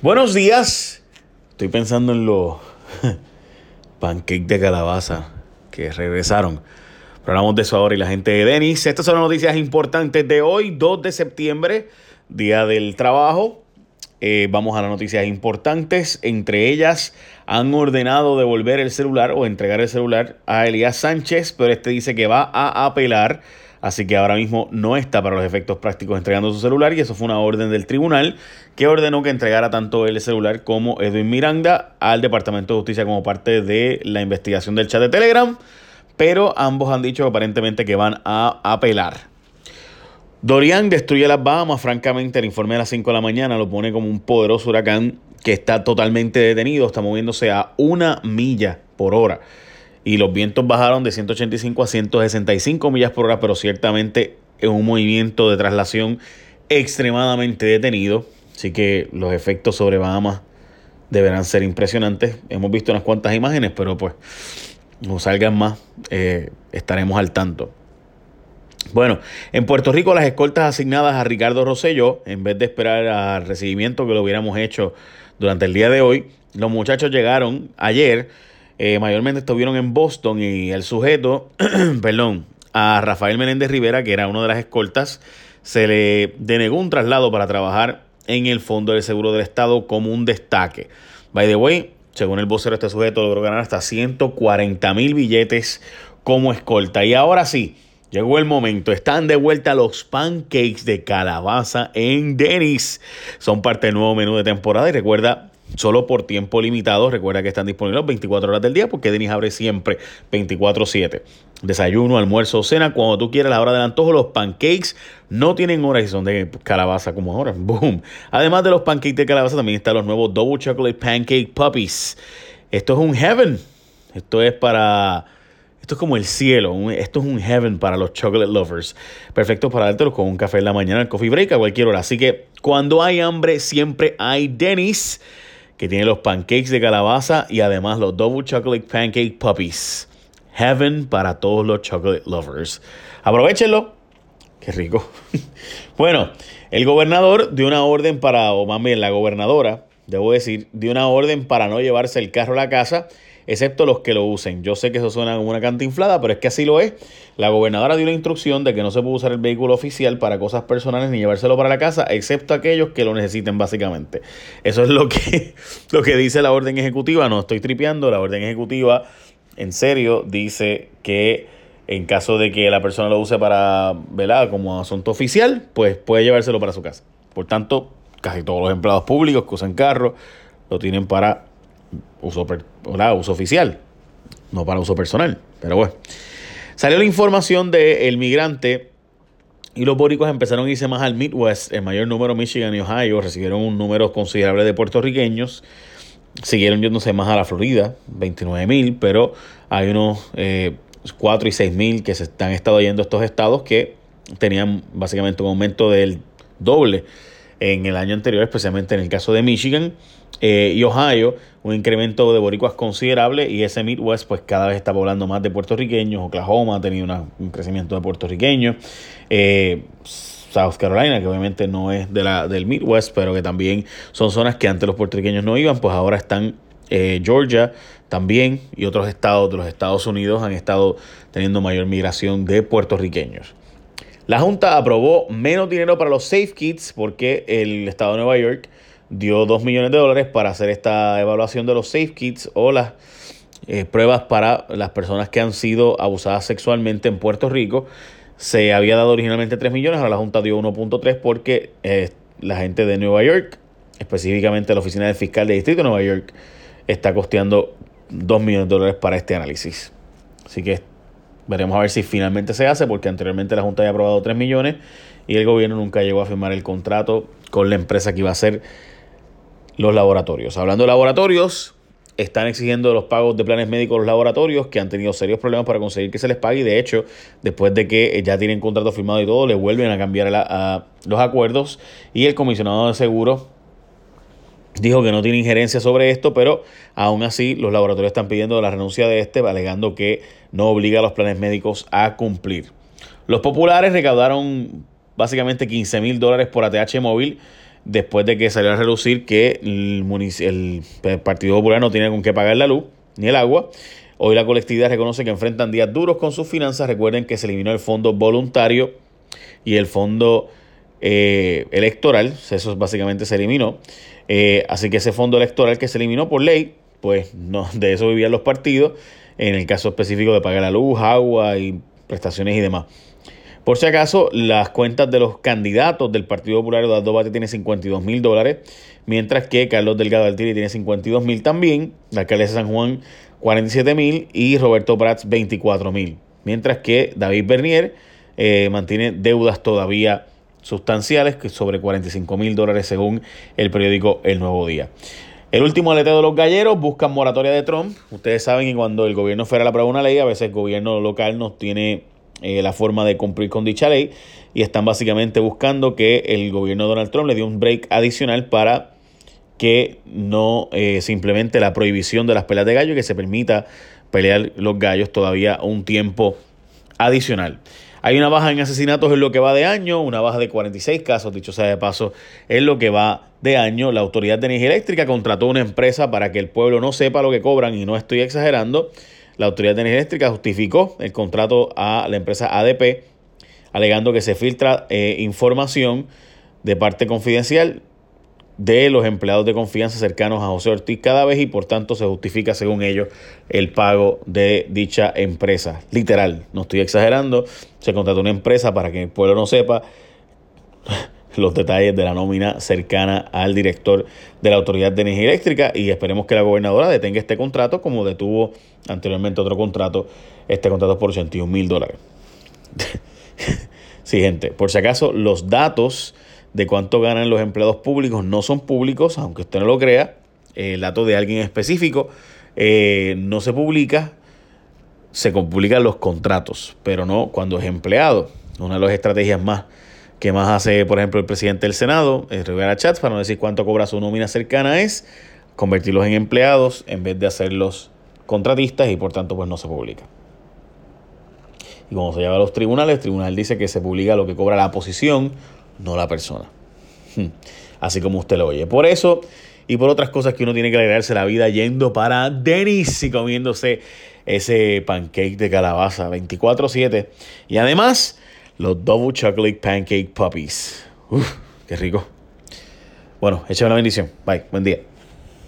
Buenos días. Estoy pensando en los pancakes de calabaza que regresaron. Pero hablamos de eso ahora y la gente de Denis. Estas son las noticias importantes de hoy, 2 de septiembre, Día del Trabajo. Eh, vamos a las noticias importantes. Entre ellas, han ordenado devolver el celular o entregar el celular a Elías Sánchez, pero este dice que va a apelar así que ahora mismo no está para los efectos prácticos entregando su celular y eso fue una orden del tribunal que ordenó que entregara tanto el celular como Edwin Miranda al Departamento de Justicia como parte de la investigación del chat de Telegram, pero ambos han dicho aparentemente que van a apelar. Dorian destruye las Bahamas, francamente el informe de las 5 de la mañana lo pone como un poderoso huracán que está totalmente detenido, está moviéndose a una milla por hora y los vientos bajaron de 185 a 165 millas por hora, pero ciertamente es un movimiento de traslación extremadamente detenido. Así que los efectos sobre Bahamas deberán ser impresionantes. Hemos visto unas cuantas imágenes, pero pues no salgan más, eh, estaremos al tanto. Bueno, en Puerto Rico las escoltas asignadas a Ricardo Rosselló, en vez de esperar al recibimiento que lo hubiéramos hecho durante el día de hoy, los muchachos llegaron ayer eh, mayormente estuvieron en Boston y el sujeto, perdón, a Rafael Menéndez Rivera, que era uno de las escoltas, se le denegó un traslado para trabajar en el Fondo del Seguro del Estado como un destaque. By the way, según el vocero, este sujeto logró ganar hasta 140 mil billetes como escolta. Y ahora sí, llegó el momento. Están de vuelta los pancakes de calabaza en Denis. Son parte del nuevo menú de temporada y recuerda solo por tiempo limitado. Recuerda que están disponibles 24 horas del día porque Denis abre siempre 24-7. Desayuno, almuerzo, cena, cuando tú quieras, la hora del antojo. Los pancakes no tienen horas y son de calabaza como ahora. Boom. Además de los pancakes de calabaza, también están los nuevos Double Chocolate Pancake Puppies. Esto es un heaven. Esto es para. Esto es como el cielo. Esto es un heaven para los chocolate lovers. Perfecto para dártelo con un café en la mañana, el coffee break a cualquier hora. Así que cuando hay hambre, siempre hay Denis que tiene los pancakes de calabaza y además los Double Chocolate Pancake Puppies. Heaven para todos los chocolate lovers. Aprovechenlo. Qué rico. bueno, el gobernador dio una orden para, o más bien la gobernadora, debo decir, dio una orden para no llevarse el carro a la casa excepto los que lo usen. Yo sé que eso suena como una canta inflada, pero es que así lo es. La gobernadora dio la instrucción de que no se puede usar el vehículo oficial para cosas personales ni llevárselo para la casa, excepto aquellos que lo necesiten básicamente. Eso es lo que, lo que dice la orden ejecutiva. No estoy tripeando, la orden ejecutiva en serio dice que en caso de que la persona lo use para, ¿verdad? Como asunto oficial, pues puede llevárselo para su casa. Por tanto, casi todos los empleados públicos que usan carro lo tienen para uso, uso oficial, no para uso personal. Pero bueno, salió la información del el migrante y los bóricos empezaron a irse más al Midwest. El mayor número, Michigan y Ohio, recibieron un número considerable de puertorriqueños. Siguieron yéndose más a la Florida, 29 mil, pero hay unos eh, 4 y 6 mil que se están estado yendo a estos estados que tenían básicamente un aumento del doble en el año anterior, especialmente en el caso de Michigan eh, y Ohio, un incremento de boricuas considerable y ese Midwest pues cada vez está poblando más de puertorriqueños, Oklahoma ha tenido un crecimiento de puertorriqueños, eh, South Carolina, que obviamente no es de la, del Midwest, pero que también son zonas que antes los puertorriqueños no iban, pues ahora están eh, Georgia también y otros estados de los Estados Unidos han estado teniendo mayor migración de puertorriqueños. La Junta aprobó menos dinero para los Safe Kits porque el Estado de Nueva York dio 2 millones de dólares para hacer esta evaluación de los Safe Kits o las eh, pruebas para las personas que han sido abusadas sexualmente en Puerto Rico. Se había dado originalmente 3 millones, ahora la Junta dio 1.3 porque eh, la gente de Nueva York, específicamente la Oficina del Fiscal del Distrito de Nueva York, está costeando 2 millones de dólares para este análisis. Así que Veremos a ver si finalmente se hace, porque anteriormente la Junta había aprobado 3 millones y el gobierno nunca llegó a firmar el contrato con la empresa que iba a hacer los laboratorios. Hablando de laboratorios, están exigiendo los pagos de planes médicos los laboratorios que han tenido serios problemas para conseguir que se les pague y de hecho, después de que ya tienen contrato firmado y todo, le vuelven a cambiar los acuerdos y el comisionado de seguros dijo que no tiene injerencia sobre esto, pero aún así los laboratorios están pidiendo la renuncia de este, alegando que no obliga a los planes médicos a cumplir. Los populares recaudaron básicamente 15 mil dólares por ATH móvil después de que salió a relucir que el, Partido Popular no tiene con qué pagar la luz ni el agua. Hoy la colectividad reconoce que enfrentan días duros con sus finanzas. Recuerden que se eliminó el fondo voluntario y el fondo eh, electoral. Eso básicamente se eliminó. Eh, así que ese fondo electoral que se eliminó por ley, pues no, de eso vivían los partidos. En el caso específico de pagar la luz, agua y prestaciones y demás. Por si acaso, las cuentas de los candidatos del Partido Popular, Eduardo Bate tiene 52 mil dólares, mientras que Carlos Delgado Altiri tiene 52 mil también, la alcaldesa de San Juan 47 mil y Roberto Prats 24 mil. Mientras que David Bernier eh, mantiene deudas todavía sustanciales, que sobre 45 mil dólares según el periódico El Nuevo Día. El último aleteo de los galleros buscan moratoria de Trump. Ustedes saben que cuando el gobierno federal aprueba una ley, a veces el gobierno local no tiene eh, la forma de cumplir con dicha ley y están básicamente buscando que el gobierno de Donald Trump le dé un break adicional para que no eh, la prohibición de las peleas de gallo y que se permita pelear los gallos todavía un tiempo adicional. Hay una baja en asesinatos en lo que va de año, una baja de 46 casos, dicho sea de paso, en lo que va de año. La Autoridad de Energía Eléctrica contrató una empresa para que el pueblo no sepa lo que cobran y no estoy exagerando. La Autoridad de Energía Eléctrica justificó el contrato a la empresa ADP, alegando que se filtra eh, información de parte confidencial de los empleados de confianza cercanos a José Ortiz cada vez y por tanto se justifica según ellos el pago de dicha empresa. Literal, no estoy exagerando, se contrató una empresa para que el pueblo no sepa los detalles de la nómina cercana al director de la Autoridad de Energía Eléctrica y esperemos que la gobernadora detenga este contrato como detuvo anteriormente otro contrato, este contrato por 81 mil dólares. sí, gente, por si acaso los datos de cuánto ganan los empleados públicos no son públicos, aunque usted no lo crea. El dato de alguien específico eh, no se publica, se publican los contratos, pero no cuando es empleado. Una de las estrategias más que más hace, por ejemplo, el presidente del Senado, es Rivera Chats, para no decir cuánto cobra su nómina cercana, es convertirlos en empleados en vez de hacerlos contratistas y por tanto pues no se publica. Y cuando se lleva a los tribunales, el tribunal dice que se publica lo que cobra la posición no la persona. Hmm. Así como usted lo oye. Por eso y por otras cosas que uno tiene que alegrarse la vida yendo para Denis y comiéndose ese pancake de calabaza 24-7. Y además, los Double Chocolate Pancake Puppies. Uf, qué rico. Bueno, échame una bendición. Bye, buen día.